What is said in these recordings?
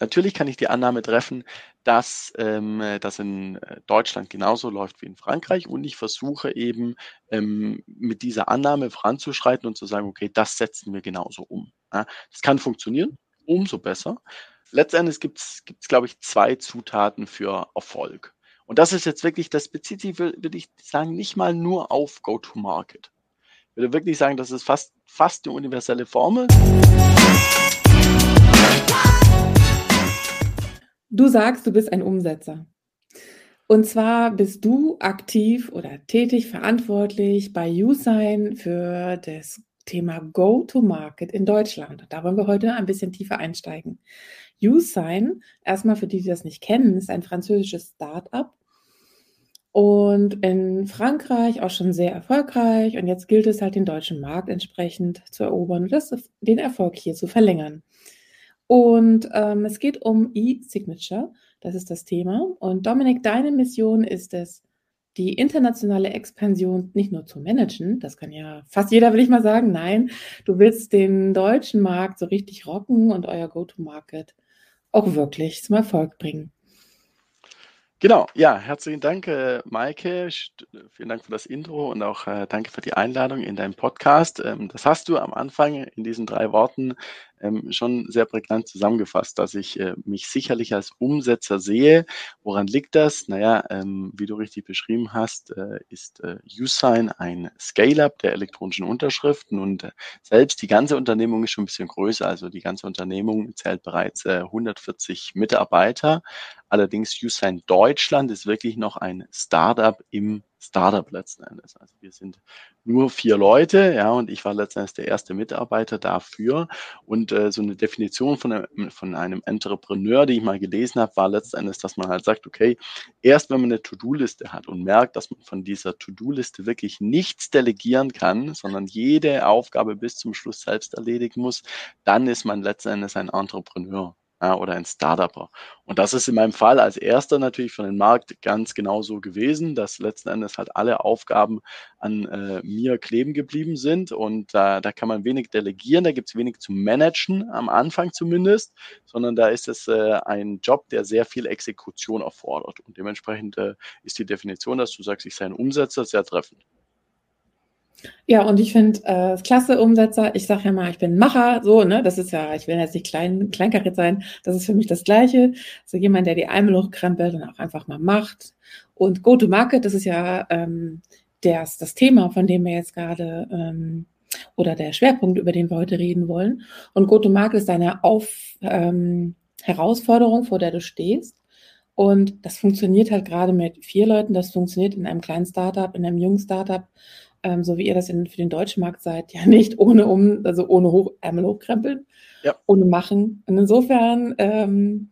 Natürlich kann ich die Annahme treffen, dass ähm, das in äh, Deutschland genauso läuft wie in Frankreich und ich versuche eben ähm, mit dieser Annahme voranzuschreiten und zu sagen, okay, das setzen wir genauso um. Ja, das kann funktionieren, umso besser. Letztendlich gibt es, glaube ich, zwei Zutaten für Erfolg. Und das ist jetzt wirklich, das bezieht sich, würde ich sagen, nicht mal nur auf Go-to-Market. Ich würde wirklich sagen, das ist fast, fast eine universelle Formel. Du sagst, du bist ein Umsetzer. Und zwar bist du aktiv oder tätig verantwortlich bei USign für das Thema Go-to-Market in Deutschland. Da wollen wir heute ein bisschen tiefer einsteigen. USign, erstmal für die, die das nicht kennen, ist ein französisches Start-up und in Frankreich auch schon sehr erfolgreich. Und jetzt gilt es halt, den deutschen Markt entsprechend zu erobern und das, den Erfolg hier zu verlängern. Und ähm, es geht um E-Signature, das ist das Thema. Und Dominik, deine Mission ist es, die internationale Expansion nicht nur zu managen, das kann ja fast jeder, will ich mal sagen, nein, du willst den deutschen Markt so richtig rocken und euer Go-to-Market auch wirklich zum Erfolg bringen. Genau, ja, herzlichen Dank, äh, Maike. Vielen Dank für das Intro und auch äh, danke für die Einladung in deinem Podcast. Ähm, das hast du am Anfang in diesen drei Worten ähm, schon sehr prägnant zusammengefasst, dass ich äh, mich sicherlich als Umsetzer sehe. Woran liegt das? Naja, ähm, wie du richtig beschrieben hast, äh, ist äh, Usign ein Scale-up der elektronischen Unterschriften und äh, selbst die ganze Unternehmung ist schon ein bisschen größer. Also die ganze Unternehmung zählt bereits äh, 140 Mitarbeiter. Allerdings Usign Deutschland ist wirklich noch ein Startup im Startup letzten Endes. Also wir sind nur vier Leute, ja, und ich war letzten Endes der erste Mitarbeiter dafür. Und äh, so eine Definition von einem, von einem Entrepreneur, die ich mal gelesen habe, war letzten Endes, dass man halt sagt, okay, erst wenn man eine To-Do-Liste hat und merkt, dass man von dieser To-Do-Liste wirklich nichts delegieren kann, sondern jede Aufgabe bis zum Schluss selbst erledigen muss, dann ist man letzten Endes ein Entrepreneur ja, oder ein Startupper. Und das ist in meinem Fall als erster natürlich von dem Markt ganz genau so gewesen, dass letzten Endes halt alle Aufgaben an äh, mir kleben geblieben sind und äh, da kann man wenig delegieren, da gibt es wenig zu managen, am Anfang zumindest, sondern da ist es äh, ein Job, der sehr viel Exekution erfordert und dementsprechend äh, ist die Definition, dass du sagst, ich sei ein Umsetzer, sehr treffend. Ja, und ich finde äh, klasse Umsetzer. Ich sage ja mal, ich bin Macher, so, ne? Das ist ja, ich will jetzt nicht klein, kleinkariert sein. Das ist für mich das Gleiche. So jemand, der die Ärmel hochkrempelt und auch einfach mal macht. Und Go-to-Market, das ist ja ähm, das, das Thema, von dem wir jetzt gerade ähm, oder der Schwerpunkt, über den wir heute reden wollen. Und Go-to-Market ist deine Auf, ähm, Herausforderung, vor der du stehst. Und das funktioniert halt gerade mit vier Leuten. Das funktioniert in einem kleinen Startup, in einem jungen Startup ähm, so wie ihr das in, für den deutschen Markt seid, ja nicht ohne um, also ohne hoch, Ärmel hochkrempeln, ja. ohne machen. Und insofern ähm,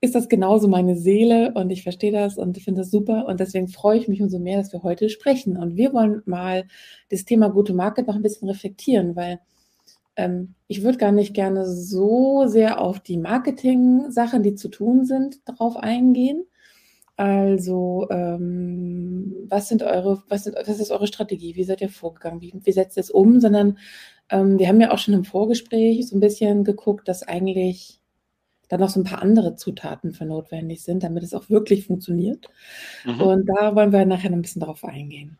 ist das genauso meine Seele und ich verstehe das und finde das super und deswegen freue ich mich umso mehr, dass wir heute sprechen. Und wir wollen mal das Thema gute Market noch ein bisschen reflektieren, weil ähm, ich würde gar nicht gerne so sehr auf die Marketing-Sachen, die zu tun sind, darauf eingehen, also, ähm, was sind eure, was, sind, was ist eure Strategie? Wie seid ihr vorgegangen? Wie, wie setzt ihr es um? Sondern ähm, wir haben ja auch schon im Vorgespräch so ein bisschen geguckt, dass eigentlich da noch so ein paar andere Zutaten für notwendig sind, damit es auch wirklich funktioniert. Mhm. Und da wollen wir nachher noch ein bisschen darauf eingehen.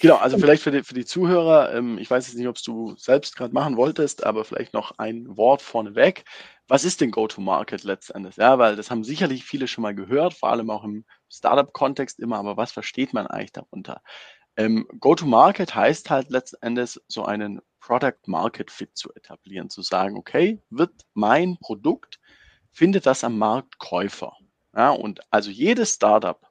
Genau, also vielleicht für die, für die Zuhörer, ähm, ich weiß jetzt nicht, ob du selbst gerade machen wolltest, aber vielleicht noch ein Wort vorneweg was ist denn Go-to-Market letztendlich? Ja, weil das haben sicherlich viele schon mal gehört, vor allem auch im Startup-Kontext immer, aber was versteht man eigentlich darunter? Ähm, Go-to-Market heißt halt letztendlich so einen Product-Market-Fit zu etablieren, zu sagen, okay, wird mein Produkt, findet das am Markt Käufer? Ja, und also jedes Startup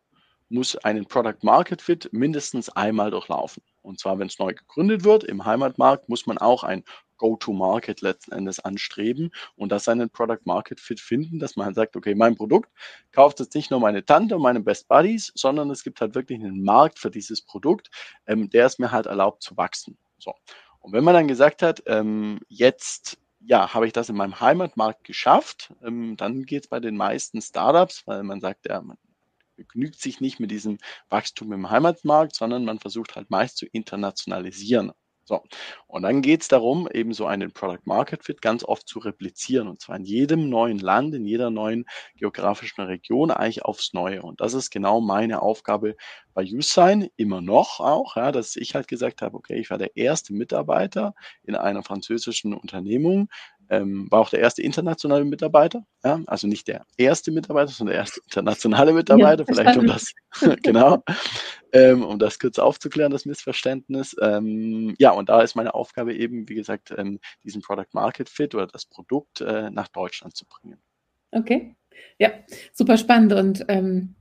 muss einen Product-Market-Fit mindestens einmal durchlaufen. Und zwar, wenn es neu gegründet wird im Heimatmarkt, muss man auch ein Go-to-Market letzten Endes anstreben und das einen Product Market Fit finden, dass man sagt, okay, mein Produkt kauft jetzt nicht nur meine Tante und meine Best Buddies, sondern es gibt halt wirklich einen Markt für dieses Produkt, ähm, der es mir halt erlaubt zu wachsen. So. Und wenn man dann gesagt hat, ähm, jetzt ja, habe ich das in meinem Heimatmarkt geschafft, ähm, dann geht es bei den meisten Startups, weil man sagt, ja, man begnügt sich nicht mit diesem Wachstum im Heimatmarkt, sondern man versucht halt meist zu internationalisieren. So, und dann geht es darum, eben so einen Product Market Fit ganz oft zu replizieren und zwar in jedem neuen Land, in jeder neuen geografischen Region eigentlich aufs Neue. Und das ist genau meine Aufgabe bei YouSign, immer noch auch, ja, dass ich halt gesagt habe, okay, ich war der erste Mitarbeiter in einer französischen Unternehmung, ähm, war auch der erste internationale Mitarbeiter, ja, also nicht der erste Mitarbeiter, sondern der erste internationale Mitarbeiter, ja, vielleicht um das, genau, ähm, um das kurz aufzuklären, das Missverständnis. Ähm, ja, und da ist meine Aufgabe eben, wie gesagt, ähm, diesen Product Market Fit oder das Produkt äh, nach Deutschland zu bringen. Okay, ja, super spannend. Und ähm,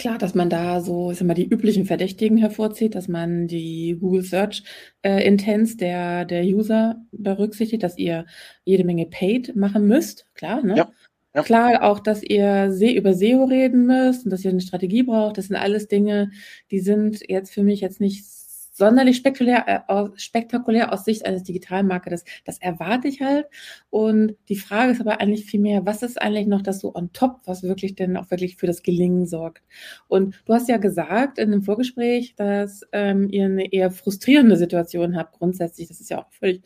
Klar, dass man da so, ich sag mal, die üblichen Verdächtigen hervorzieht, dass man die Google Search äh, Intents der, der User berücksichtigt, dass ihr jede Menge Paid machen müsst, klar, ne? Ja. Ja. Klar auch, dass ihr über SEO reden müsst und dass ihr eine Strategie braucht. Das sind alles Dinge, die sind jetzt für mich jetzt nicht sonderlich spektakulär, äh, spektakulär aus Sicht eines Digitalmarketers. Das erwarte ich halt. Und die Frage ist aber eigentlich viel mehr, was ist eigentlich noch das so on top, was wirklich denn auch wirklich für das Gelingen sorgt? Und du hast ja gesagt in dem Vorgespräch, dass ähm, ihr eine eher frustrierende Situation habt grundsätzlich. Das ist ja auch völlig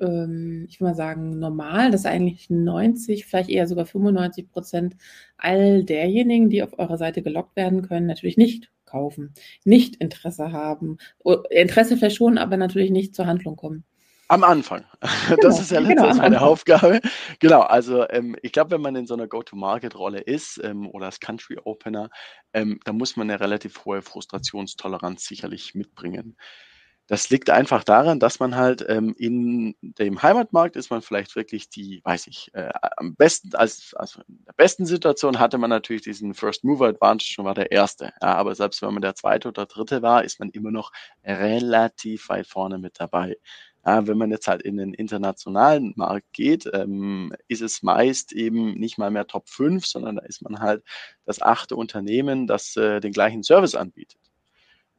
ähm, ich will mal sagen, normal, dass eigentlich 90, vielleicht eher sogar 95 Prozent all derjenigen, die auf eurer Seite gelockt werden können, natürlich nicht kaufen, nicht Interesse haben. Interesse vielleicht schon, aber natürlich nicht zur Handlung kommen. Am Anfang. Genau, das ist ja letztendlich genau, meine Aufgabe. Genau, also ähm, ich glaube, wenn man in so einer Go-to-Market-Rolle ist ähm, oder als Country Opener, ähm, da muss man eine relativ hohe Frustrationstoleranz sicherlich mitbringen. Das liegt einfach daran, dass man halt ähm, in dem Heimatmarkt ist man vielleicht wirklich die, weiß ich, äh, am besten, als, also in der besten Situation hatte man natürlich diesen First Mover Advantage und war der Erste. Ja, aber selbst wenn man der Zweite oder Dritte war, ist man immer noch relativ weit vorne mit dabei. Ja, wenn man jetzt halt in den internationalen Markt geht, ähm, ist es meist eben nicht mal mehr Top 5, sondern da ist man halt das achte Unternehmen, das äh, den gleichen Service anbietet.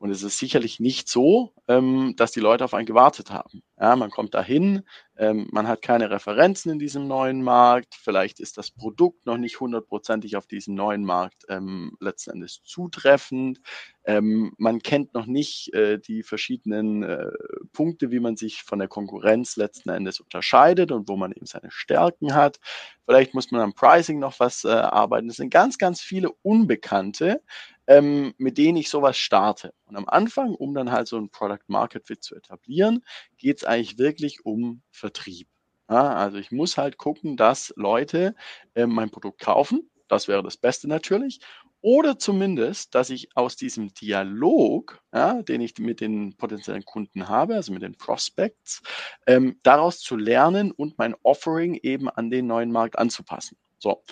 Und es ist sicherlich nicht so, ähm, dass die Leute auf einen gewartet haben. Ja, man kommt dahin, ähm, man hat keine Referenzen in diesem neuen Markt, vielleicht ist das Produkt noch nicht hundertprozentig auf diesen neuen Markt ähm, letzten Endes zutreffend. Ähm, man kennt noch nicht äh, die verschiedenen äh, Punkte, wie man sich von der Konkurrenz letzten Endes unterscheidet und wo man eben seine Stärken hat. Vielleicht muss man am Pricing noch was äh, arbeiten. Es sind ganz, ganz viele Unbekannte, ähm, mit denen ich sowas starte. Und am Anfang, um dann halt so ein Product Market Fit zu etablieren, geht es eigentlich wirklich um Vertrieb. Ja, also ich muss halt gucken, dass Leute äh, mein Produkt kaufen. Das wäre das Beste natürlich. Oder zumindest, dass ich aus diesem Dialog, ja, den ich mit den potenziellen Kunden habe, also mit den Prospects, ähm, daraus zu lernen und mein Offering eben an den neuen Markt anzupassen. So.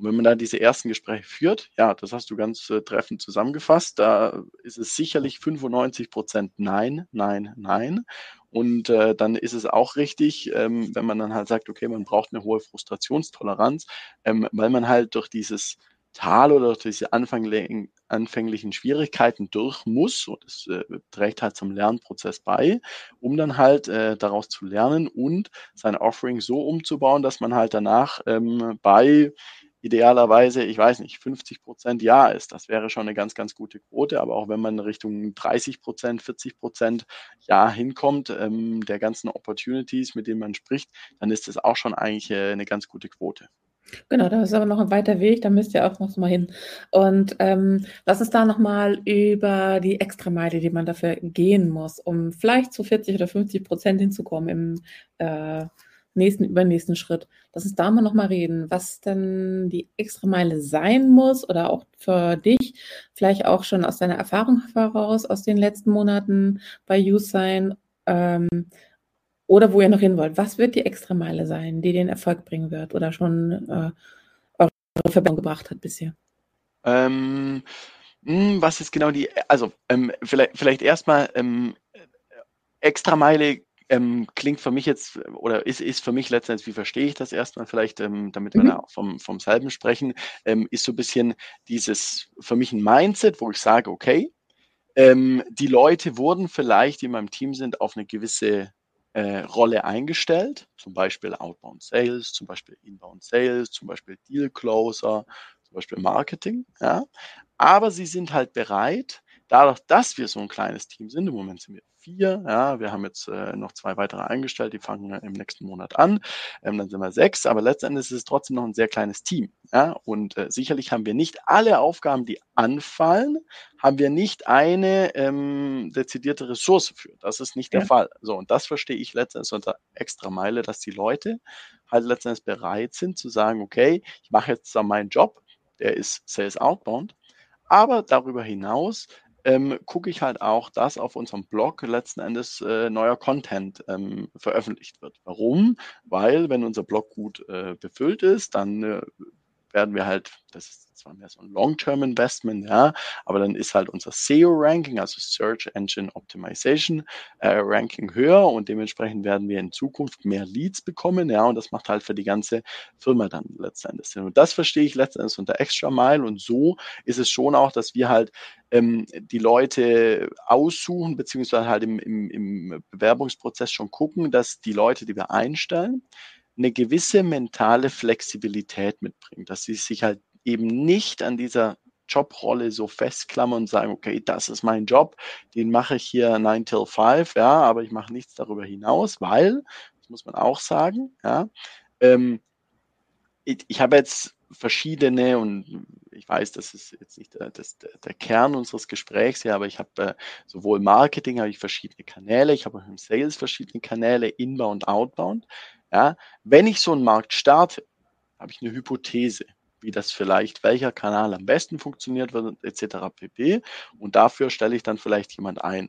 Und wenn man da diese ersten Gespräche führt, ja, das hast du ganz äh, treffend zusammengefasst, da ist es sicherlich 95 Prozent Nein, Nein, Nein. Und äh, dann ist es auch richtig, ähm, wenn man dann halt sagt, okay, man braucht eine hohe Frustrationstoleranz, ähm, weil man halt durch dieses Tal oder durch diese anfänglichen Schwierigkeiten durch muss. Und das äh, trägt halt zum Lernprozess bei, um dann halt äh, daraus zu lernen und sein Offering so umzubauen, dass man halt danach ähm, bei idealerweise, ich weiß nicht, 50 Prozent Ja ist. Das wäre schon eine ganz, ganz gute Quote. Aber auch wenn man Richtung 30 Prozent, 40 Prozent Ja hinkommt, ähm, der ganzen Opportunities, mit denen man spricht, dann ist das auch schon eigentlich äh, eine ganz gute Quote. Genau, da ist aber noch ein weiter Weg, da müsst ihr auch noch mal hin. Und ähm, lass uns da noch mal über die Extrameile, die man dafür gehen muss, um vielleicht zu 40 oder 50 Prozent hinzukommen im äh, nächsten, übernächsten Schritt. Lass uns da mal nochmal reden, was denn die extra Meile sein muss oder auch für dich, vielleicht auch schon aus deiner Erfahrung heraus, aus den letzten Monaten bei YouSign ähm, oder wo ihr noch hin wollt. Was wird die extra Meile sein, die den Erfolg bringen wird oder schon äh, eure Verbindung gebracht hat bisher? Ähm, hm, was ist genau die, also ähm, vielleicht, vielleicht erstmal ähm, extra Meile ähm, klingt für mich jetzt oder ist, ist für mich letztendlich, wie verstehe ich das erstmal vielleicht, ähm, damit wir mhm. da auch vom, vom selben sprechen, ähm, ist so ein bisschen dieses für mich ein Mindset, wo ich sage, okay, ähm, die Leute wurden vielleicht, die in meinem Team sind, auf eine gewisse äh, Rolle eingestellt, zum Beispiel Outbound Sales, zum Beispiel Inbound Sales, zum Beispiel Deal Closer, zum Beispiel Marketing, ja. Aber sie sind halt bereit, dadurch, dass wir so ein kleines Team sind, im Moment sind wir vier. Ja, wir haben jetzt äh, noch zwei weitere eingestellt, die fangen im nächsten Monat an. Ähm, dann sind wir sechs, aber letztendlich ist es trotzdem noch ein sehr kleines Team. Ja, und äh, sicherlich haben wir nicht alle Aufgaben, die anfallen, haben wir nicht eine ähm, dezidierte Ressource für. Das ist nicht ja. der Fall. So, und das verstehe ich letztendlich unter extra Meile, dass die Leute halt letztendlich bereit sind zu sagen, okay, ich mache jetzt da meinen Job, der ist Sales Outbound, aber darüber hinaus ähm, gucke ich halt auch, dass auf unserem Blog letzten Endes äh, neuer Content ähm, veröffentlicht wird. Warum? Weil wenn unser Blog gut äh, befüllt ist, dann äh, werden wir halt, das ist zwar mehr so ein Long-Term-Investment, ja, aber dann ist halt unser SEO-Ranking, also Search Engine Optimization äh, Ranking höher und dementsprechend werden wir in Zukunft mehr Leads bekommen, ja, und das macht halt für die ganze Firma dann letztendlich Sinn. Und das verstehe ich letztendlich unter Extra Mile und so ist es schon auch, dass wir halt ähm, die Leute aussuchen, beziehungsweise halt im, im, im Bewerbungsprozess schon gucken, dass die Leute, die wir einstellen, eine gewisse mentale Flexibilität mitbringen, dass sie sich halt eben nicht an dieser Jobrolle so festklammern und sagen, okay, das ist mein Job, den mache ich hier 9 till 5, ja, aber ich mache nichts darüber hinaus, weil, das muss man auch sagen, ja, ähm, ich, ich habe jetzt verschiedene und ich weiß, das ist jetzt nicht der, das, der Kern unseres Gesprächs hier, aber ich habe äh, sowohl Marketing, habe ich verschiedene Kanäle, ich habe auch im Sales verschiedene Kanäle, Inbound, Outbound. Ja, wenn ich so einen Markt starte, habe ich eine Hypothese wie das vielleicht, welcher Kanal am besten funktioniert wird, etc. pp. Und dafür stelle ich dann vielleicht jemand ein.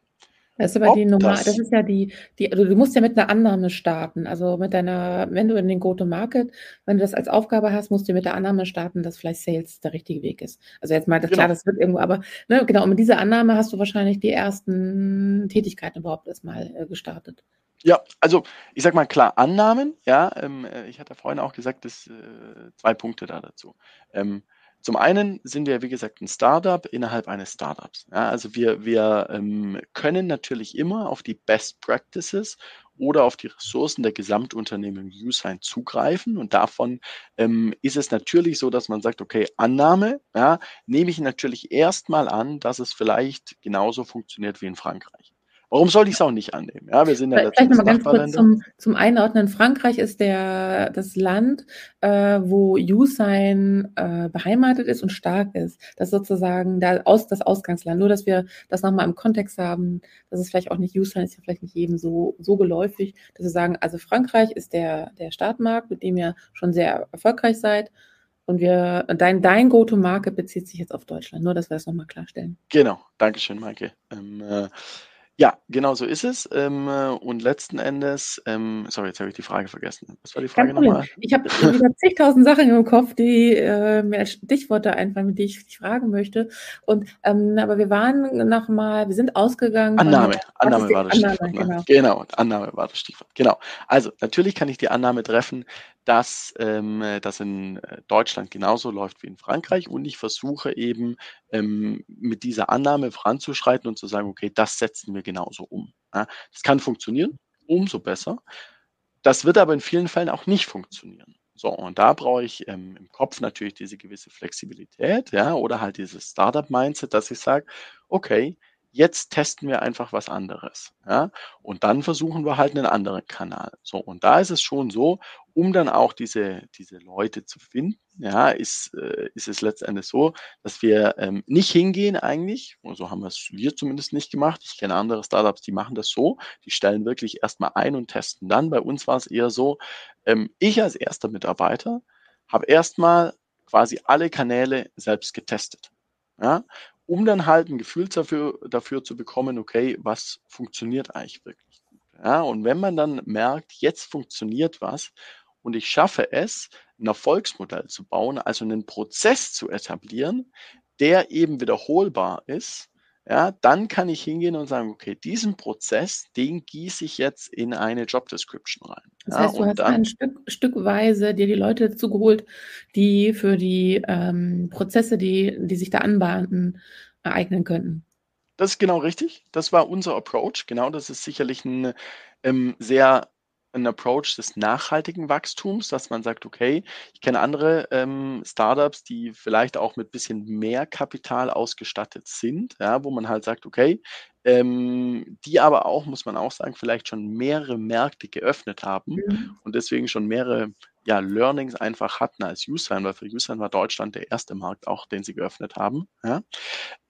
Das ist aber Ob die Nummer, das, das, ist ja die, die, also du musst ja mit einer Annahme starten. Also mit deiner, wenn du in den Go-to-Market, wenn du das als Aufgabe hast, musst du mit der Annahme starten, dass vielleicht Sales der richtige Weg ist. Also jetzt mal, das, genau. klar, das wird irgendwo, aber ne, genau, und mit dieser Annahme hast du wahrscheinlich die ersten Tätigkeiten überhaupt erstmal äh, gestartet. Ja, also ich sag mal klar, Annahmen, ja, ähm, äh, ich hatte vorhin auch gesagt, dass äh, zwei Punkte da dazu. Ähm, zum einen sind wir, wie gesagt, ein Startup innerhalb eines Startups. Ja, also wir, wir ähm, können natürlich immer auf die Best Practices oder auf die Ressourcen der Gesamtunternehmen Usign zugreifen. Und davon ähm, ist es natürlich so, dass man sagt, okay, Annahme, ja, nehme ich natürlich erstmal an, dass es vielleicht genauso funktioniert wie in Frankreich. Warum soll ich es auch nicht annehmen? Ja, wir sind ja Vielleicht nochmal ganz kurz zum, zum Einordnen. Frankreich ist der, das Land, äh, wo Usign äh, beheimatet ist und stark ist. Das ist sozusagen der Aus, das Ausgangsland. Nur, dass wir das nochmal im Kontext haben, dass es vielleicht auch nicht Usign ist ja vielleicht nicht jedem so, so geläufig, dass wir sagen, also Frankreich ist der, der Startmarkt, mit dem ihr schon sehr erfolgreich seid. Und wir, dein, dein Go-to-Market bezieht sich jetzt auf Deutschland. Nur, dass wir das nochmal klarstellen. Genau. Dankeschön, Maike. Ähm, äh, ja, genau so ist es. Ähm, äh, und letzten Endes, ähm, sorry, jetzt habe ich die Frage vergessen. Was war die Frage nochmal? Ich habe zigtausend Sachen im Kopf, die äh, mir als Stichworte einfallen, die ich dich fragen möchte. Und ähm, aber wir waren nochmal, wir sind ausgegangen. Annahme, Annahme war das Stichwort. Ne? Genau. genau, Annahme war das Stichwort. Genau. Also natürlich kann ich die Annahme treffen, dass ähm, das in äh, Deutschland genauso läuft wie in Frankreich und ich versuche eben ähm, mit dieser Annahme voranzuschreiten und zu sagen, okay, das setzen wir genauso um. Ja, das kann funktionieren, umso besser. Das wird aber in vielen Fällen auch nicht funktionieren. So, und da brauche ich ähm, im Kopf natürlich diese gewisse Flexibilität, ja, oder halt dieses Startup-Mindset, dass ich sage, okay, jetzt testen wir einfach was anderes. Ja? Und dann versuchen wir halt einen anderen Kanal. So, und da ist es schon so, um dann auch diese, diese Leute zu finden, ja, ist, äh, ist es letztendlich so, dass wir ähm, nicht hingehen eigentlich, so haben wir es wir zumindest nicht gemacht. Ich kenne andere Startups, die machen das so, die stellen wirklich erstmal ein und testen dann. Bei uns war es eher so, ähm, ich als erster Mitarbeiter habe erstmal quasi alle Kanäle selbst getestet. Ja, um dann halt ein Gefühl dafür, dafür zu bekommen, okay, was funktioniert eigentlich wirklich gut. Ja, und wenn man dann merkt, jetzt funktioniert was und ich schaffe es, ein Erfolgsmodell zu bauen, also einen Prozess zu etablieren, der eben wiederholbar ist, ja, dann kann ich hingehen und sagen, okay, diesen Prozess, den gieße ich jetzt in eine Job Description rein. Das heißt, du hast dann, ein Stück, Stückweise dir die Leute dazu geholt, die für die ähm, Prozesse, die, die sich da anbahnten, ereignen könnten. Das ist genau richtig. Das war unser Approach. Genau, das ist sicherlich ein ähm, sehr ein Approach des nachhaltigen Wachstums, dass man sagt, okay, ich kenne andere ähm, Startups, die vielleicht auch mit bisschen mehr Kapital ausgestattet sind, ja, wo man halt sagt, okay, ähm, die aber auch, muss man auch sagen, vielleicht schon mehrere Märkte geöffnet haben Mhm. und deswegen schon mehrere ja, Learnings einfach hatten als Usign, weil für Usign war Deutschland der erste Markt auch, den sie geöffnet haben. Ja.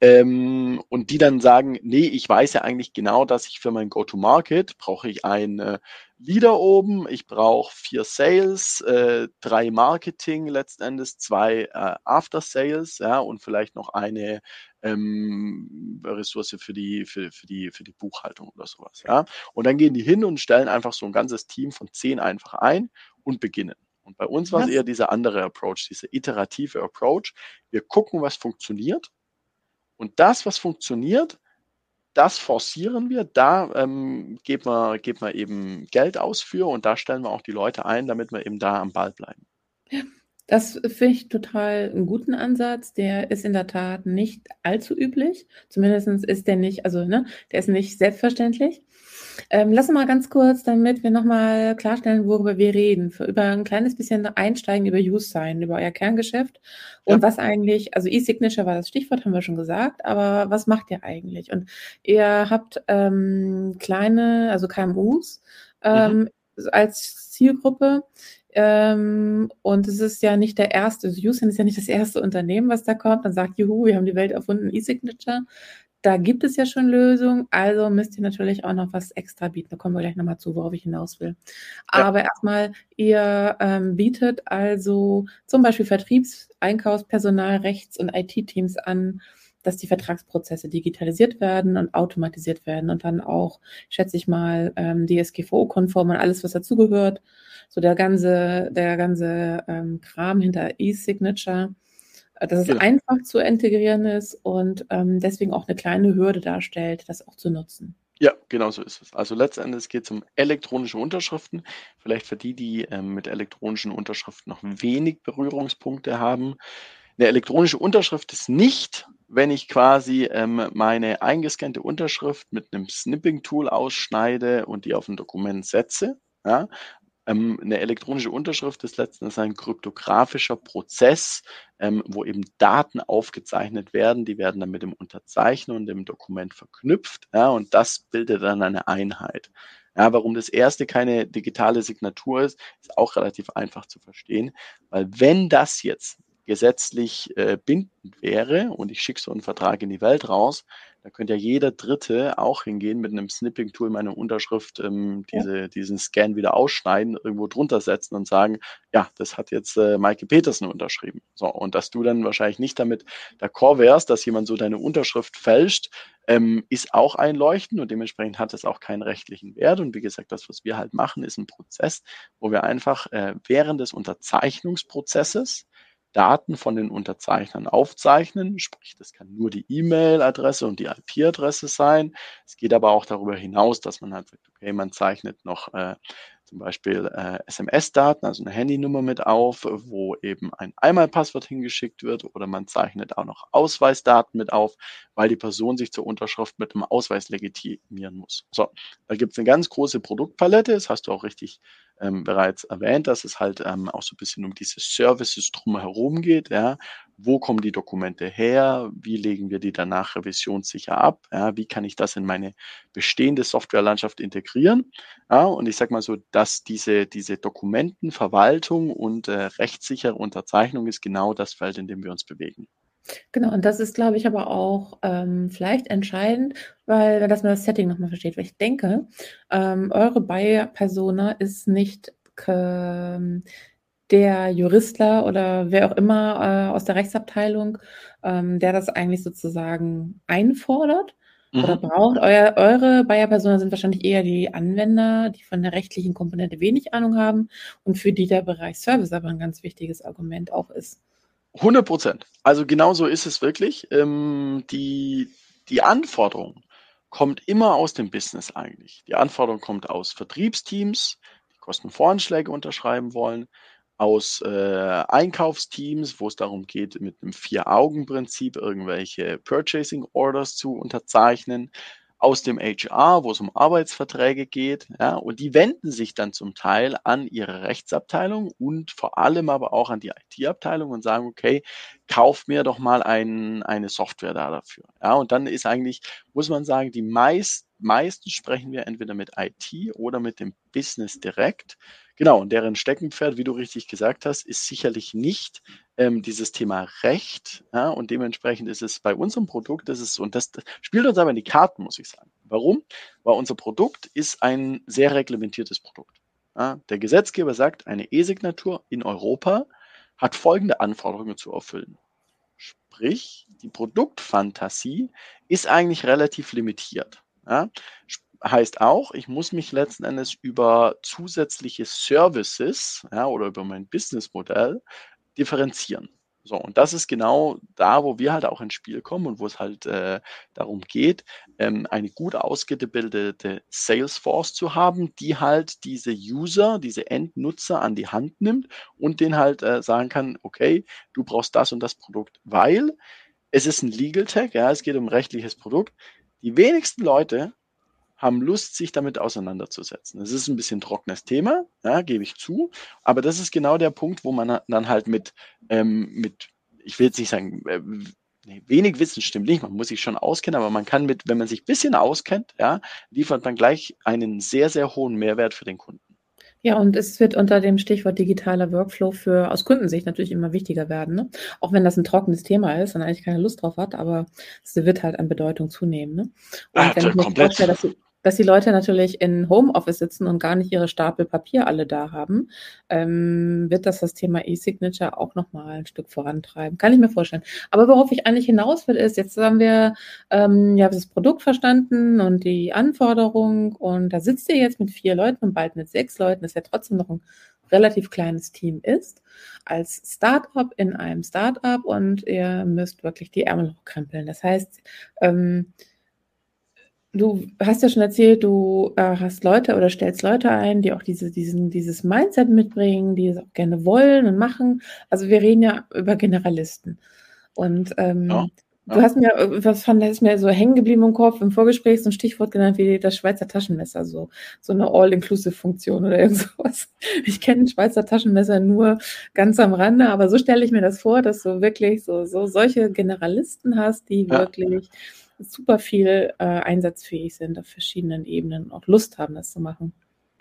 Ähm, und die dann sagen, nee, ich weiß ja eigentlich genau, dass ich für mein Go-to-Market brauche ich ein äh, Leader oben, ich brauche vier Sales, äh, drei Marketing letztendlich, zwei äh, After Sales, ja, und vielleicht noch eine ähm, Ressource für die, für, für, die, für die Buchhaltung oder sowas. Ja. Und dann gehen die hin und stellen einfach so ein ganzes Team von zehn einfach ein und beginnen. Und bei uns war es eher dieser andere Approach, dieser iterative Approach. Wir gucken, was funktioniert. Und das, was funktioniert, das forcieren wir, da ähm, geben, wir, geben wir eben Geld aus für und da stellen wir auch die Leute ein, damit wir eben da am Ball bleiben. Ja, das finde ich total einen guten Ansatz. Der ist in der Tat nicht allzu üblich. Zumindest ist der nicht, also ne, der ist nicht selbstverständlich. Ähm, lass uns mal ganz kurz, damit wir nochmal klarstellen, worüber wir reden, für, über ein kleines bisschen einsteigen über UseSign, über euer Kerngeschäft und ja. was eigentlich, also E-Signature war das Stichwort, haben wir schon gesagt, aber was macht ihr eigentlich? Und ihr habt ähm, kleine, also KMUs ähm, mhm. als Zielgruppe. Ähm, und es ist ja nicht der erste, also Usen ist ja nicht das erste Unternehmen, was da kommt und sagt, juhu, wir haben die Welt erfunden, E-Signature. Da gibt es ja schon Lösungen, also müsst ihr natürlich auch noch was extra bieten. Da kommen wir gleich nochmal zu, worauf ich hinaus will. Ja. Aber erstmal, ihr ähm, bietet also zum Beispiel Vertriebs-, Einkaufspersonal, Rechts- und IT-Teams an, dass die Vertragsprozesse digitalisiert werden und automatisiert werden und dann auch, schätze ich mal, ähm, DSGVO-konform und alles, was dazugehört. So der ganze, der ganze ähm, Kram hinter E-Signature dass es genau. einfach zu integrieren ist und ähm, deswegen auch eine kleine Hürde darstellt, das auch zu nutzen. Ja, genau so ist es. Also letztendlich geht es um elektronische Unterschriften. Vielleicht für die, die ähm, mit elektronischen Unterschriften noch wenig Berührungspunkte haben. Eine elektronische Unterschrift ist nicht, wenn ich quasi ähm, meine eingescannte Unterschrift mit einem Snipping-Tool ausschneide und die auf ein Dokument setze. Ja? Ähm, eine elektronische Unterschrift ist letztendlich ein kryptografischer Prozess, ähm, wo eben Daten aufgezeichnet werden. Die werden dann mit dem Unterzeichner und dem Dokument verknüpft. Ja, und das bildet dann eine Einheit. Ja, warum das erste keine digitale Signatur ist, ist auch relativ einfach zu verstehen, weil wenn das jetzt gesetzlich äh, bindend wäre und ich schicke so einen Vertrag in die Welt raus, da könnte ja jeder Dritte auch hingehen mit einem Snipping-Tool meine Unterschrift, ähm, diese, ja. diesen Scan wieder ausschneiden, irgendwo drunter setzen und sagen, ja, das hat jetzt äh, Maike Petersen unterschrieben. So, und dass du dann wahrscheinlich nicht damit d'accord wärst, dass jemand so deine Unterschrift fälscht, ähm, ist auch einleuchtend und dementsprechend hat es auch keinen rechtlichen Wert. Und wie gesagt, das, was wir halt machen, ist ein Prozess, wo wir einfach äh, während des Unterzeichnungsprozesses Daten von den Unterzeichnern aufzeichnen. Sprich, das kann nur die E-Mail-Adresse und die IP-Adresse sein. Es geht aber auch darüber hinaus, dass man halt sagt, okay, man zeichnet noch äh, zum Beispiel äh, SMS-Daten, also eine Handynummer mit auf, wo eben ein Einmalpasswort hingeschickt wird oder man zeichnet auch noch Ausweisdaten mit auf, weil die Person sich zur Unterschrift mit dem Ausweis legitimieren muss. So, da gibt es eine ganz große Produktpalette, das hast du auch richtig ähm, bereits erwähnt, dass es halt ähm, auch so ein bisschen um diese Services drumherum geht. Ja. Wo kommen die Dokumente her? Wie legen wir die danach revisionssicher ab? Ja. Wie kann ich das in meine bestehende Softwarelandschaft integrieren? Ja. Und ich sage mal so, dass diese, diese Dokumentenverwaltung und äh, rechtssichere Unterzeichnung ist genau das Feld, in dem wir uns bewegen. Genau, und das ist, glaube ich, aber auch ähm, vielleicht entscheidend, weil, dass man das Setting nochmal versteht. Weil ich denke, ähm, eure Buyer-Persona ist nicht ähm, der Juristler oder wer auch immer äh, aus der Rechtsabteilung, ähm, der das eigentlich sozusagen einfordert mhm. oder braucht. Euer, eure Buyer-Persona sind wahrscheinlich eher die Anwender, die von der rechtlichen Komponente wenig Ahnung haben und für die der Bereich Service aber ein ganz wichtiges Argument auch ist. 100 Prozent. Also genau so ist es wirklich. Ähm, die, die Anforderung kommt immer aus dem Business eigentlich. Die Anforderung kommt aus Vertriebsteams, die Kostenvoranschläge unterschreiben wollen, aus äh, Einkaufsteams, wo es darum geht, mit einem Vier-Augen-Prinzip irgendwelche Purchasing Orders zu unterzeichnen, aus dem HR, wo es um Arbeitsverträge geht, ja, und die wenden sich dann zum Teil an ihre Rechtsabteilung und vor allem aber auch an die IT-Abteilung und sagen, okay, kauf mir doch mal ein, eine Software da dafür. Ja, und dann ist eigentlich, muss man sagen, die meist, meistens sprechen wir entweder mit IT oder mit dem Business direkt. Genau, und deren Steckenpferd, wie du richtig gesagt hast, ist sicherlich nicht ähm, dieses Thema Recht. Ja, und dementsprechend ist es bei unserem Produkt, das ist, und das, das spielt uns aber in die Karten, muss ich sagen. Warum? Weil unser Produkt ist ein sehr reglementiertes Produkt. Ja, der Gesetzgeber sagt, eine E-Signatur in Europa hat folgende Anforderungen zu erfüllen. Sprich, die Produktfantasie ist eigentlich relativ limitiert. Ja, heißt auch, ich muss mich letzten Endes über zusätzliche Services ja, oder über mein Businessmodell differenzieren. So, und das ist genau da, wo wir halt auch ins Spiel kommen und wo es halt äh, darum geht, ähm, eine gut ausgebildete Salesforce zu haben, die halt diese User, diese Endnutzer an die Hand nimmt und den halt äh, sagen kann, okay, du brauchst das und das Produkt, weil es ist ein Legal Tech, ja, es geht um rechtliches Produkt. Die wenigsten Leute haben Lust, sich damit auseinanderzusetzen. Das ist ein bisschen trockenes Thema, ja, gebe ich zu. Aber das ist genau der Punkt, wo man dann halt mit, ähm, mit ich will jetzt nicht sagen, äh, nee, wenig Wissen stimmt nicht, man muss sich schon auskennen, aber man kann mit, wenn man sich ein bisschen auskennt, ja, liefert man gleich einen sehr, sehr hohen Mehrwert für den Kunden. Ja, und es wird unter dem Stichwort digitaler Workflow für aus Kundensicht natürlich immer wichtiger werden. Ne? Auch wenn das ein trockenes Thema ist und eigentlich keine Lust drauf hat, aber es wird halt an Bedeutung zunehmen. Ne? Und ah, wenn ich mir vorstelle, dass, dass die Leute natürlich in Homeoffice sitzen und gar nicht ihre Stapel Papier alle da haben, ähm, wird das das Thema E-Signature auch nochmal ein Stück vorantreiben. Kann ich mir vorstellen. Aber worauf ich eigentlich hinaus will, ist, jetzt haben wir ähm, ja das Produkt verstanden und die Anforderung und da sitzt ihr jetzt mit vier Leuten und bald mit sechs Leuten, das ja trotzdem noch ein relativ kleines Team ist, als Startup in einem Startup und ihr müsst wirklich die Ärmel hochkrempeln. Das heißt, ähm, Du hast ja schon erzählt, du äh, hast Leute oder stellst Leute ein, die auch diese, diesen, dieses Mindset mitbringen, die es auch gerne wollen und machen. Also wir reden ja über Generalisten. Und ähm, ja, ja. du hast mir, was fand, das ist mir so hängen geblieben im Kopf, im Vorgespräch so ein Stichwort genannt wie das Schweizer Taschenmesser, so, so eine All-Inclusive-Funktion oder irgend sowas. Ich kenne Schweizer Taschenmesser nur ganz am Rande, aber so stelle ich mir das vor, dass du wirklich so, so solche Generalisten hast, die ja. wirklich super viel äh, einsatzfähig sind auf verschiedenen Ebenen und auch Lust haben, das zu machen.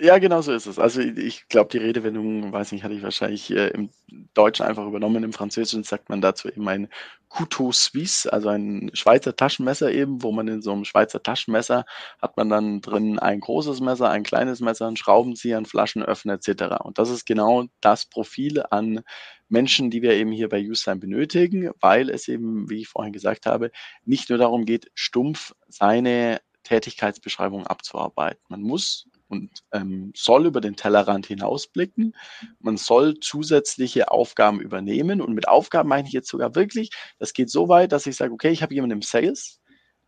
Ja, genau so ist es. Also ich glaube, die Redewendung, weiß nicht, hatte ich wahrscheinlich äh, im Deutschen einfach übernommen. Im Französischen sagt man dazu eben ein Couteau Suisse, also ein Schweizer Taschenmesser eben, wo man in so einem Schweizer Taschenmesser hat man dann drin ein großes Messer, ein kleines Messer, einen Schraubenzieher, einen Flaschenöffner etc. Und das ist genau das Profil an Menschen, die wir eben hier bei USign benötigen, weil es eben, wie ich vorhin gesagt habe, nicht nur darum geht, stumpf seine Tätigkeitsbeschreibung abzuarbeiten. Man muss und ähm, soll über den Tellerrand hinausblicken. Man soll zusätzliche Aufgaben übernehmen. Und mit Aufgaben meine ich jetzt sogar wirklich, das geht so weit, dass ich sage, okay, ich habe jemanden im Sales,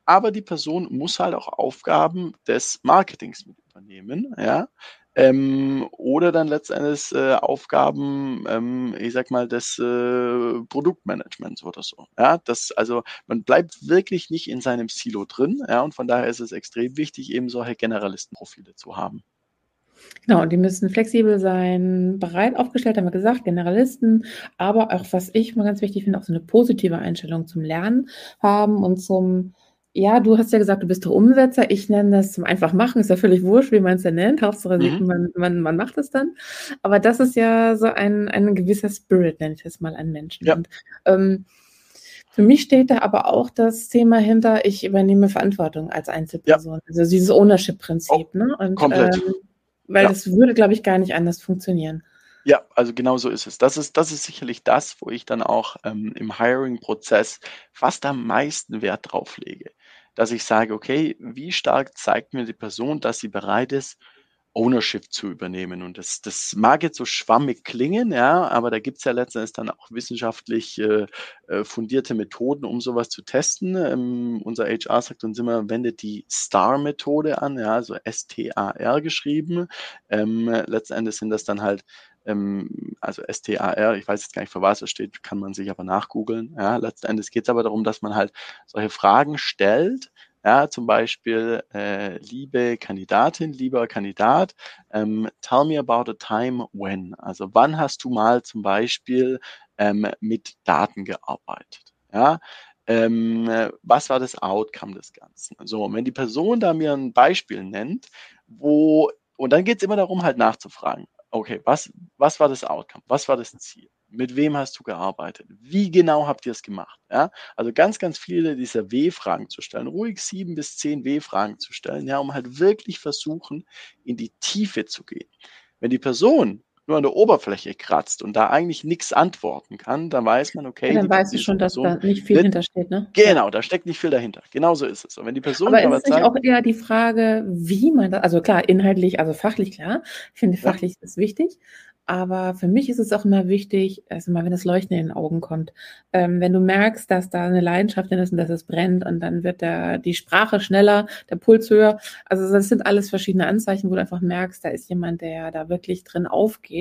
aber die Person muss halt auch Aufgaben des Marketings mit übernehmen. Ja? Ähm, oder dann letztendlich äh, Aufgaben, ähm, ich sag mal, des äh, Produktmanagements oder so. Ja, das, also man bleibt wirklich nicht in seinem Silo drin, ja, und von daher ist es extrem wichtig, eben solche Generalistenprofile zu haben. Genau, und die müssen flexibel sein, bereit aufgestellt, haben wir gesagt, Generalisten, aber auch, was ich mal ganz wichtig finde, auch so eine positive Einstellung zum Lernen haben und zum ja, du hast ja gesagt, du bist doch Umsetzer. Ich nenne das zum einfach machen. Ist ja völlig wurscht, wie man es ja nennt. Hauptsache, mhm. man, man, man macht es dann. Aber das ist ja so ein, ein gewisser Spirit, nenne ich das mal, an Menschen. Ja. Und, ähm, für mich steht da aber auch das Thema hinter, ich übernehme Verantwortung als Einzelperson. Ja. Also dieses Ownership-Prinzip. Oh, ne? Und, komplett. Ähm, weil ja. das würde, glaube ich, gar nicht anders funktionieren. Ja, also genau so ist es. Das ist, das ist sicherlich das, wo ich dann auch ähm, im Hiring-Prozess fast am meisten Wert drauf lege dass ich sage, okay, wie stark zeigt mir die Person, dass sie bereit ist, Ownership zu übernehmen. Und das, das mag jetzt so schwammig klingen, ja, aber da gibt es ja letztendlich dann auch wissenschaftlich äh, äh, fundierte Methoden, um sowas zu testen. Ähm, unser HR sagt uns immer, wendet die STAR-Methode an, ja, also S-T-A-R geschrieben. Ähm, letzten Endes sind das dann halt ähm, also STAR, ich weiß jetzt gar nicht, für was es steht, kann man sich aber nachgoogeln. Ja, letzten Endes geht es aber darum, dass man halt solche Fragen stellt, Ja, zum Beispiel, äh, liebe Kandidatin, lieber Kandidat, ähm, tell me about a time when. Also wann hast du mal zum Beispiel ähm, mit Daten gearbeitet? Ja, ähm, was war das Outcome des Ganzen? So, und wenn die Person da mir ein Beispiel nennt, wo, und dann geht es immer darum, halt nachzufragen, okay, was, was war das Outcome? Was war das Ziel? Mit wem hast du gearbeitet? Wie genau habt ihr es gemacht? Ja, also ganz, ganz viele dieser W-Fragen zu stellen, ruhig sieben bis zehn W-Fragen zu stellen, ja, um halt wirklich versuchen, in die Tiefe zu gehen. Wenn die Person nur an der Oberfläche kratzt und da eigentlich nichts antworten kann, dann weiß man, okay. Ja, dann weißt du schon, dass Person da nicht viel hintersteht, ne? Genau, da steckt nicht viel dahinter. Genau so ist es. Und wenn die Person aber, aber ist nicht auch eher die Frage, wie man das, also klar, inhaltlich, also fachlich klar, ich finde fachlich ja. ist wichtig, aber für mich ist es auch immer wichtig, also mal, wenn das Leuchten in den Augen kommt, ähm, wenn du merkst, dass da eine Leidenschaft drin ist und dass es brennt und dann wird der, die Sprache schneller, der Puls höher. Also das sind alles verschiedene Anzeichen, wo du einfach merkst, da ist jemand, der da wirklich drin aufgeht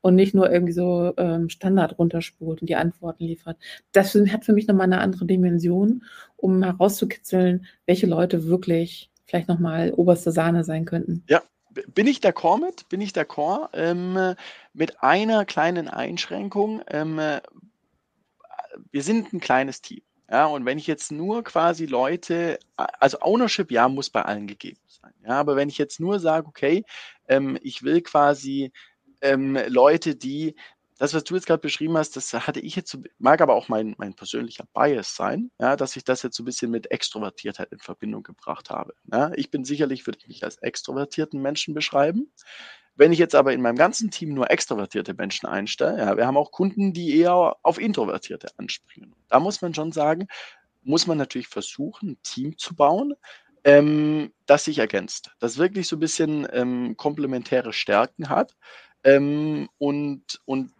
und nicht nur irgendwie so ähm, Standard runterspult und die Antworten liefert. Das hat für mich nochmal eine andere Dimension, um herauszukitzeln, welche Leute wirklich vielleicht nochmal oberste Sahne sein könnten. Ja, bin ich d'accord mit, bin ich d'accord, ähm, mit einer kleinen Einschränkung. Ähm, wir sind ein kleines Team. Ja, und wenn ich jetzt nur quasi Leute, also Ownership, ja, muss bei allen gegeben sein. Ja, aber wenn ich jetzt nur sage, okay, ähm, ich will quasi ähm, Leute, die das, was du jetzt gerade beschrieben hast, das hatte ich jetzt, mag aber auch mein, mein persönlicher Bias sein, ja, dass ich das jetzt so ein bisschen mit Extrovertiertheit in Verbindung gebracht habe. Ja. Ich bin sicherlich, würde ich mich als extrovertierten Menschen beschreiben. Wenn ich jetzt aber in meinem ganzen Team nur extrovertierte Menschen einstelle, ja, wir haben auch Kunden, die eher auf Introvertierte anspringen. Da muss man schon sagen, muss man natürlich versuchen, ein Team zu bauen, ähm, das sich ergänzt, das wirklich so ein bisschen ähm, komplementäre Stärken hat ähm, und, und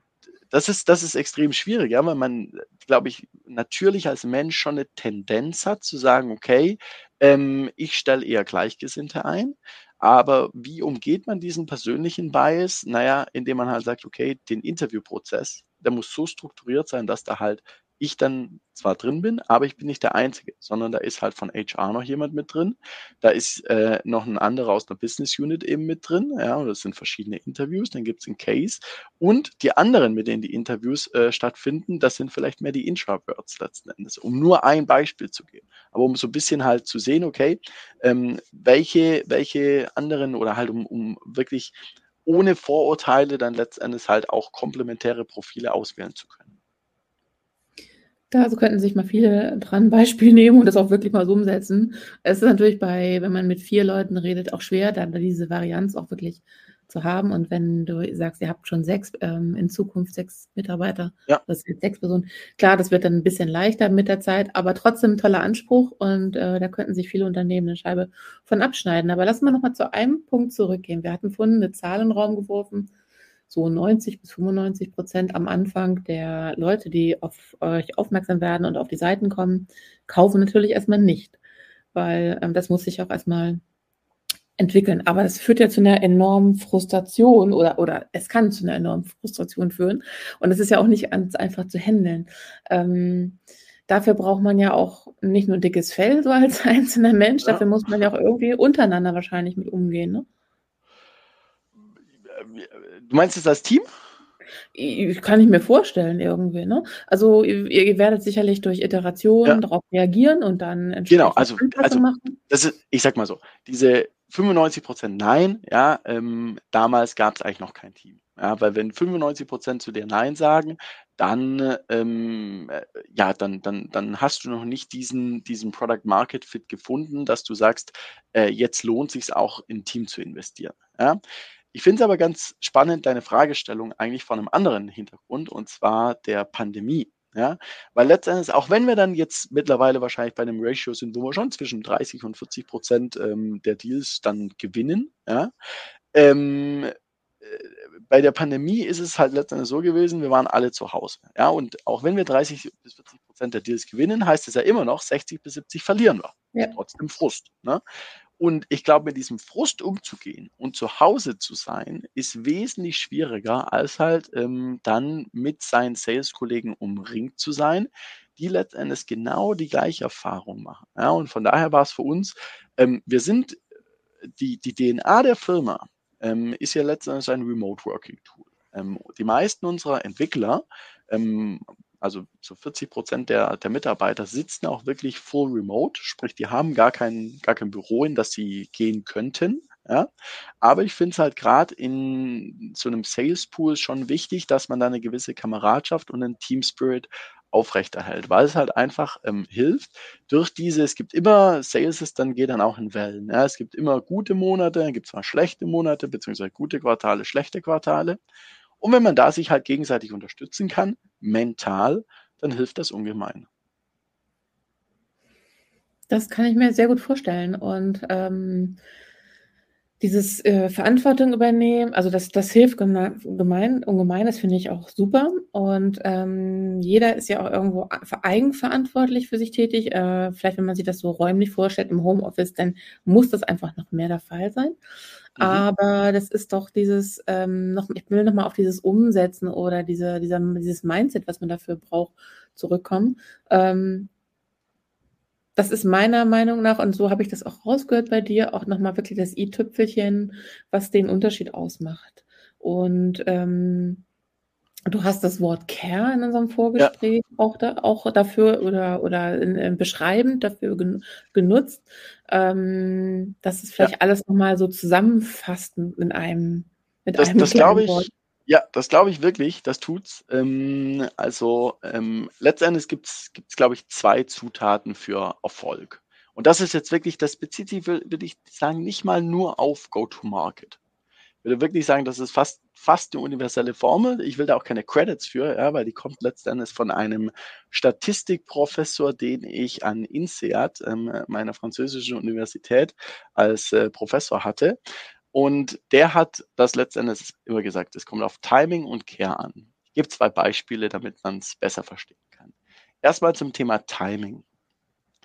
das ist, das ist extrem schwierig, ja, weil man, glaube ich, natürlich als Mensch schon eine Tendenz hat zu sagen, okay, ähm, ich stelle eher Gleichgesinnte ein. Aber wie umgeht man diesen persönlichen Bias? Naja, indem man halt sagt, okay, den Interviewprozess, der muss so strukturiert sein, dass da halt ich dann zwar drin bin, aber ich bin nicht der Einzige, sondern da ist halt von HR noch jemand mit drin. Da ist äh, noch ein anderer aus der Business Unit eben mit drin. Ja, und das sind verschiedene Interviews. Dann gibt es einen Case. Und die anderen, mit denen die Interviews äh, stattfinden, das sind vielleicht mehr die Introverts letzten Endes, um nur ein Beispiel zu geben. Aber um so ein bisschen halt zu sehen, okay, ähm, welche, welche anderen oder halt um, um wirklich ohne Vorurteile dann letztendlich halt auch komplementäre Profile auswählen zu können. Da so könnten sich mal viele dran Beispiel nehmen und das auch wirklich mal so umsetzen. Es ist natürlich bei, wenn man mit vier Leuten redet, auch schwer, dann diese Varianz auch wirklich zu haben. Und wenn du sagst, ihr habt schon sechs, ähm, in Zukunft sechs Mitarbeiter, ja. das sind sechs Personen, klar, das wird dann ein bisschen leichter mit der Zeit, aber trotzdem ein toller Anspruch und äh, da könnten sich viele Unternehmen eine Scheibe von abschneiden. Aber lassen wir nochmal zu einem Punkt zurückgehen. Wir hatten vorhin eine Zahl in den Raum geworfen, so 90 bis 95 Prozent am Anfang der Leute, die auf euch aufmerksam werden und auf die Seiten kommen, kaufen natürlich erstmal nicht, weil ähm, das muss sich auch erstmal entwickeln. Aber das führt ja zu einer enormen Frustration oder, oder es kann zu einer enormen Frustration führen. Und es ist ja auch nicht ganz einfach zu handeln. Ähm, dafür braucht man ja auch nicht nur ein dickes Fell so als einzelner Mensch, dafür muss man ja auch irgendwie untereinander wahrscheinlich mit umgehen. Ne? Du meinst es als Team? Kann ich mir vorstellen, irgendwie. Ne? Also, ihr, ihr werdet sicherlich durch Iterationen ja. darauf reagieren und dann entsprechend genau, also, also machen. Das ist, ich sag mal so, diese 95 Prozent Nein, ja, ähm, damals gab es eigentlich noch kein Team. Ja, weil wenn 95 Prozent zu dir Nein sagen, dann, ähm, äh, ja, dann, dann, dann hast du noch nicht diesen, diesen Product Market Fit gefunden, dass du sagst, äh, jetzt lohnt sich auch in Team zu investieren. Ja? Ich finde es aber ganz spannend, deine Fragestellung eigentlich von einem anderen Hintergrund, und zwar der Pandemie. Ja, weil letztendlich, auch wenn wir dann jetzt mittlerweile wahrscheinlich bei einem Ratio sind, wo wir schon zwischen 30 und 40 Prozent ähm, der Deals dann gewinnen, ja, ähm, äh, bei der Pandemie ist es halt letztendlich so gewesen, wir waren alle zu Hause. Ja, und auch wenn wir 30 bis 40 Prozent der Deals gewinnen, heißt es ja immer noch, 60 bis 70 verlieren wir. Ja. Trotzdem Frust. Ne? Und ich glaube, mit diesem Frust umzugehen und zu Hause zu sein, ist wesentlich schwieriger, als halt ähm, dann mit seinen Sales-Kollegen umringt zu sein, die letztendlich genau die gleiche Erfahrung machen. Ja, und von daher war es für uns, ähm, wir sind, die, die DNA der Firma ähm, ist ja letztendlich ein Remote Working Tool. Ähm, die meisten unserer Entwickler, ähm, also so 40 Prozent der, der Mitarbeiter sitzen auch wirklich full remote, sprich, die haben gar kein, gar kein Büro, in das sie gehen könnten. Ja? Aber ich finde es halt gerade in so einem Sales Pool schon wichtig, dass man da eine gewisse Kameradschaft und einen Team Spirit aufrechterhält, weil es halt einfach ähm, hilft. Durch diese, es gibt immer Sales, dann geht dann auch in Wellen. Ja? Es gibt immer gute Monate, dann gibt es mal schlechte Monate, beziehungsweise gute Quartale, schlechte Quartale. Und wenn man da sich halt gegenseitig unterstützen kann, mental, dann hilft das ungemein. Das kann ich mir sehr gut vorstellen. Und ähm, dieses äh, Verantwortung übernehmen, also das, das hilft gemein, ungemein, das finde ich auch super. Und ähm, jeder ist ja auch irgendwo eigenverantwortlich für sich tätig. Äh, vielleicht, wenn man sich das so räumlich vorstellt im Homeoffice, dann muss das einfach noch mehr der Fall sein. Mhm. Aber das ist doch dieses, ähm, noch, ich will nochmal auf dieses Umsetzen oder diese, dieser, dieses Mindset, was man dafür braucht, zurückkommen. Ähm, das ist meiner Meinung nach, und so habe ich das auch rausgehört bei dir, auch nochmal wirklich das i-Tüpfelchen, was den Unterschied ausmacht. Und ähm, du hast das Wort Care in unserem Vorgespräch ja. auch, da, auch dafür oder, oder in, in beschreibend dafür gen, genutzt. Ähm, das ist vielleicht ja. alles nochmal so zusammenfasst in einem, mit das, einem das glaube ich, Wort. Ja, das glaube ich wirklich, das tut's. Ähm, also ähm, letztendlich gibt's gibt's glaube ich zwei Zutaten für Erfolg. Und das ist jetzt wirklich, das bezieht sich, würde ich sagen, nicht mal nur auf Go-to-Market. Ich würde wirklich sagen, das ist fast, fast eine universelle Formel. Ich will da auch keine Credits für, ja, weil die kommt letztendlich von einem Statistikprofessor, den ich an INSEAD, ähm, meiner französischen Universität, als äh, Professor hatte. Und der hat das letztendlich immer gesagt, es kommt auf Timing und Care an. Ich gebe zwei Beispiele, damit man es besser verstehen kann. Erstmal zum Thema Timing.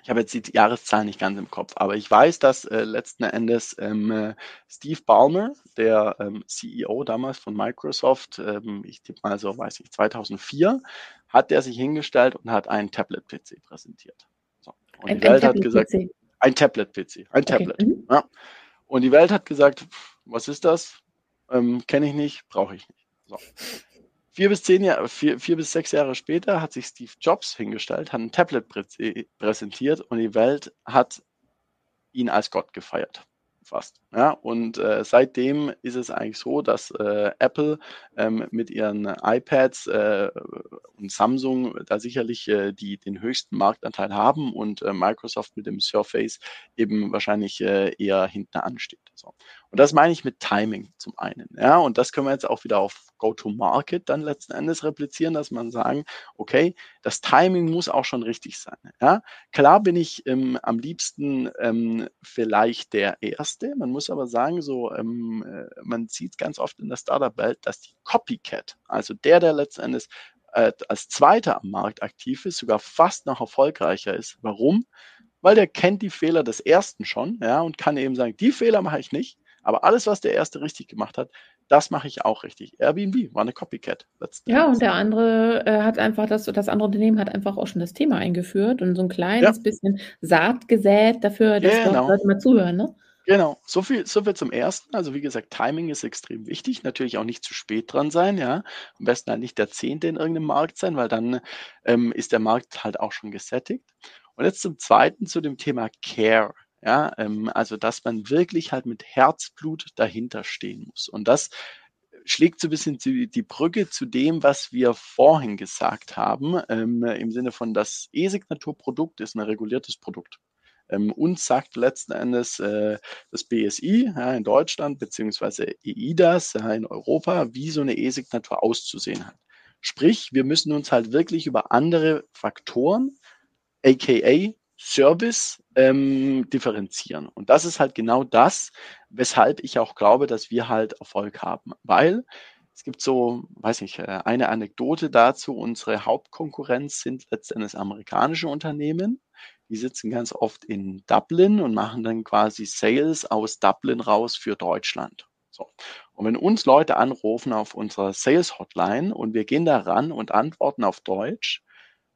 Ich habe jetzt die Jahreszahlen nicht ganz im Kopf, aber ich weiß, dass äh, letzten Endes ähm, äh, Steve Ballmer, der ähm, CEO damals von Microsoft, ähm, ich tippe mal so, weiß ich, 2004, hat der sich hingestellt und hat einen Tablet-PC präsentiert. So. Und ein, die Welt hat gesagt, ein Tablet-PC, ein okay. Tablet. Mhm. Ja. Und die Welt hat gesagt, was ist das? Ähm, Kenne ich nicht, brauche ich nicht. So. Vier bis zehn Jahre, vier, vier, bis sechs Jahre später hat sich Steve Jobs hingestellt, hat ein Tablet präsentiert und die Welt hat ihn als Gott gefeiert fast. Ja, und äh, seitdem ist es eigentlich so, dass äh, Apple ähm, mit ihren iPads äh, und Samsung da sicherlich äh, die, den höchsten Marktanteil haben und äh, Microsoft mit dem Surface eben wahrscheinlich äh, eher hinten ansteht. So. Und das meine ich mit Timing zum einen. Ja, und das können wir jetzt auch wieder auf Go-to-Market dann letzten Endes replizieren, dass man sagen, okay, das Timing muss auch schon richtig sein. Ja, klar bin ich ähm, am liebsten ähm, vielleicht der Erste. Man muss aber sagen, so, ähm, äh, man sieht ganz oft in der Startup-Welt, dass die Copycat, also der, der letzten Endes äh, als Zweiter am Markt aktiv ist, sogar fast noch erfolgreicher ist. Warum? Weil der kennt die Fehler des Ersten schon, ja, und kann eben sagen, die Fehler mache ich nicht. Aber alles, was der Erste richtig gemacht hat, das mache ich auch richtig. Airbnb war eine Copycat. Ja, und der andere äh, hat einfach das, das andere Unternehmen hat einfach auch schon das Thema eingeführt und so ein kleines ja. bisschen Saat gesät dafür, dass genau. Leute mal zuhören, ne? Genau, so viel, so viel zum ersten. Also wie gesagt, Timing ist extrem wichtig. Natürlich auch nicht zu spät dran sein, ja. Am besten halt nicht der Zehnte in irgendeinem Markt sein, weil dann ähm, ist der Markt halt auch schon gesättigt. Und jetzt zum zweiten zu dem Thema Care. Ja, ähm, also dass man wirklich halt mit Herzblut dahinter stehen muss. Und das schlägt so ein bisschen die, Brücke zu dem, was wir vorhin gesagt haben, ähm, im Sinne von das E-Signaturprodukt ist ein reguliertes Produkt. Ähm, uns sagt letzten Endes äh, das BSI ja, in Deutschland beziehungsweise EIDAS ja, in Europa, wie so eine E-Signatur auszusehen hat. Sprich, wir müssen uns halt wirklich über andere Faktoren, aka Service ähm, differenzieren. Und das ist halt genau das, weshalb ich auch glaube, dass wir halt Erfolg haben. Weil es gibt so, weiß nicht, äh, eine Anekdote dazu. Unsere Hauptkonkurrenz sind letztendlich amerikanische Unternehmen. Die sitzen ganz oft in Dublin und machen dann quasi Sales aus Dublin raus für Deutschland. So. Und wenn uns Leute anrufen auf unserer Sales Hotline und wir gehen da ran und antworten auf Deutsch,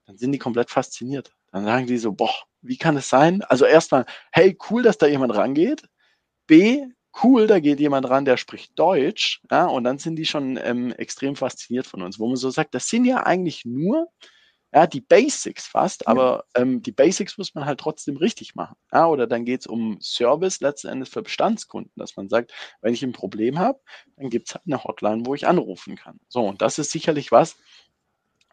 dann sind die komplett fasziniert. Dann sagen die so, boah, wie kann es sein? Also erstmal, hey, cool, dass da jemand rangeht. B, cool, da geht jemand ran, der spricht Deutsch. Ja, und dann sind die schon ähm, extrem fasziniert von uns, wo man so sagt, das sind ja eigentlich nur ja, die Basics fast, aber ähm, die Basics muss man halt trotzdem richtig machen. Ja, oder dann geht es um Service letzten Endes für Bestandskunden, dass man sagt, wenn ich ein Problem habe, dann gibt es halt eine Hotline, wo ich anrufen kann. So, und das ist sicherlich was,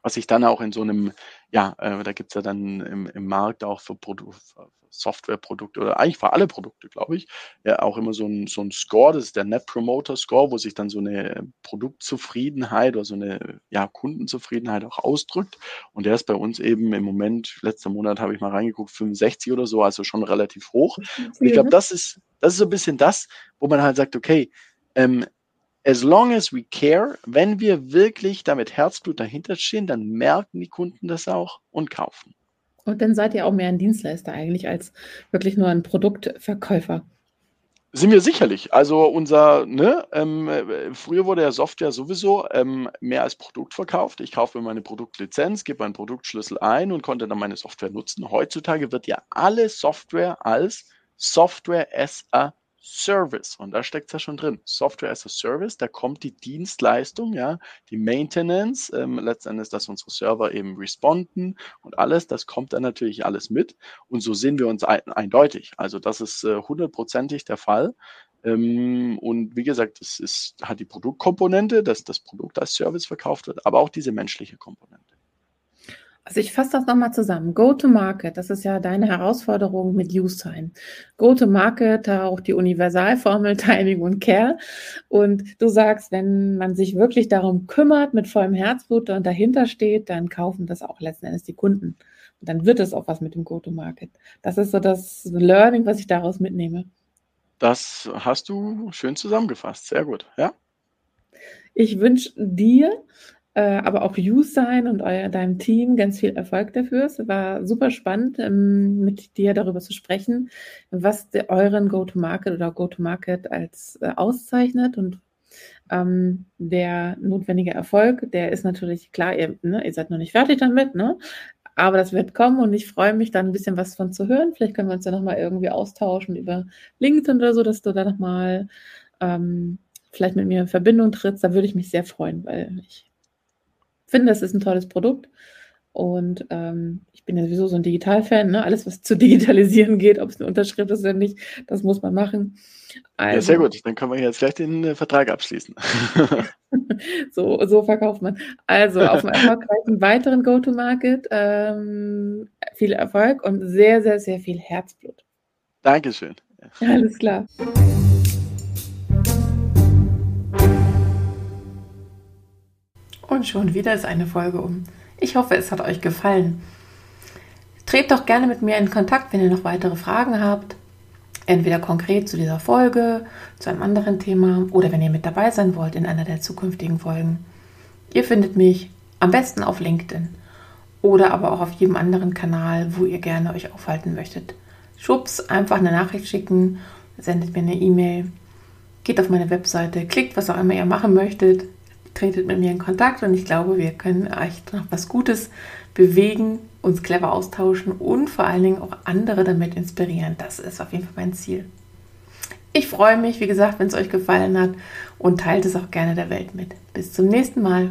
was ich dann auch in so einem, ja, äh, da gibt es ja dann im, im Markt auch für, Produ für Softwareprodukte oder eigentlich für alle Produkte, glaube ich, ja auch immer so ein, so ein Score, das ist der Net Promoter Score, wo sich dann so eine Produktzufriedenheit oder so eine ja, Kundenzufriedenheit auch ausdrückt. Und der ist bei uns eben im Moment, letzter Monat habe ich mal reingeguckt, 65 oder so, also schon relativ hoch. Und ich glaube, das ist, das ist so ein bisschen das, wo man halt sagt, okay, ähm, as long as we care, wenn wir wirklich damit Herzblut dahinter stehen, dann merken die Kunden das auch und kaufen. Und dann seid ihr auch mehr ein Dienstleister eigentlich als wirklich nur ein Produktverkäufer. Sind wir sicherlich. Also unser, ne, ähm, früher wurde ja Software sowieso ähm, mehr als Produkt verkauft. Ich kaufe mir meine Produktlizenz, gebe meinen Produktschlüssel ein und konnte dann meine Software nutzen. Heutzutage wird ja alle Software als Software as a Service. Und da steckt es ja schon drin. Software as a Service, da kommt die Dienstleistung, ja, die Maintenance, ähm, letztendlich, dass unsere Server eben responden und alles, das kommt dann natürlich alles mit. Und so sehen wir uns ein, eindeutig. Also das ist äh, hundertprozentig der Fall. Ähm, und wie gesagt, das ist, hat die Produktkomponente, dass das Produkt als Service verkauft wird, aber auch diese menschliche Komponente. Also ich fasse das nochmal zusammen. Go-to-Market, das ist ja deine Herausforderung mit Use-Time. Go-to-Market, da auch die Universalformel Timing und Care. Und du sagst, wenn man sich wirklich darum kümmert, mit vollem Herzblut und dahinter steht, dann kaufen das auch letzten Endes die Kunden. Und dann wird es auch was mit dem Go-to-Market. Das ist so das Learning, was ich daraus mitnehme. Das hast du schön zusammengefasst. Sehr gut, ja. Ich wünsche dir aber auch Use sein und euer, deinem Team ganz viel Erfolg dafür. Es war super spannend, ähm, mit dir darüber zu sprechen, was euren Go-to-Market oder Go-to-Market als äh, auszeichnet und ähm, der notwendige Erfolg, der ist natürlich klar, ihr, ne, ihr seid noch nicht fertig damit, ne? aber das wird kommen und ich freue mich dann ein bisschen was von zu hören. Vielleicht können wir uns ja nochmal irgendwie austauschen über LinkedIn oder so, dass du da nochmal ähm, vielleicht mit mir in Verbindung trittst. Da würde ich mich sehr freuen, weil ich finde, es ist ein tolles Produkt. Und ähm, ich bin ja sowieso so ein Digitalfan, ne? Alles, was zu digitalisieren geht, ob es eine Unterschrift ist oder nicht, das muss man machen. Also, ja, sehr gut. Dann können wir jetzt gleich den äh, Vertrag abschließen. so, so verkauft man. Also auf einem erfolgreichen weiteren Go-to-Market ähm, viel Erfolg und sehr, sehr, sehr viel Herzblut. Dankeschön. Alles klar. Und schon wieder ist eine Folge um. Ich hoffe, es hat euch gefallen. Tretet doch gerne mit mir in Kontakt, wenn ihr noch weitere Fragen habt. Entweder konkret zu dieser Folge, zu einem anderen Thema oder wenn ihr mit dabei sein wollt in einer der zukünftigen Folgen. Ihr findet mich am besten auf LinkedIn oder aber auch auf jedem anderen Kanal, wo ihr gerne euch aufhalten möchtet. Schubs, einfach eine Nachricht schicken, sendet mir eine E-Mail, geht auf meine Webseite, klickt, was auch immer ihr machen möchtet tretet mit mir in Kontakt und ich glaube, wir können echt noch was Gutes bewegen, uns clever austauschen und vor allen Dingen auch andere damit inspirieren. Das ist auf jeden Fall mein Ziel. Ich freue mich, wie gesagt, wenn es euch gefallen hat und teilt es auch gerne der Welt mit. Bis zum nächsten Mal.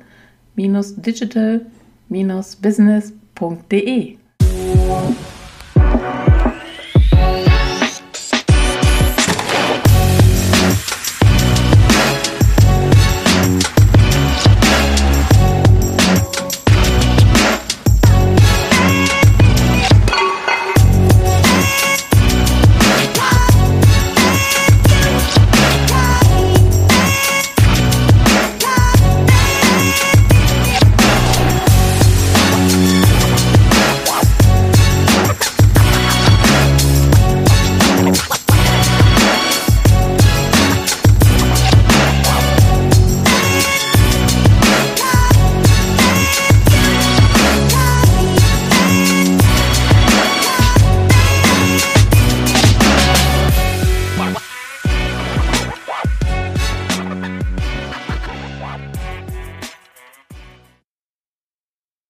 digital-business.de.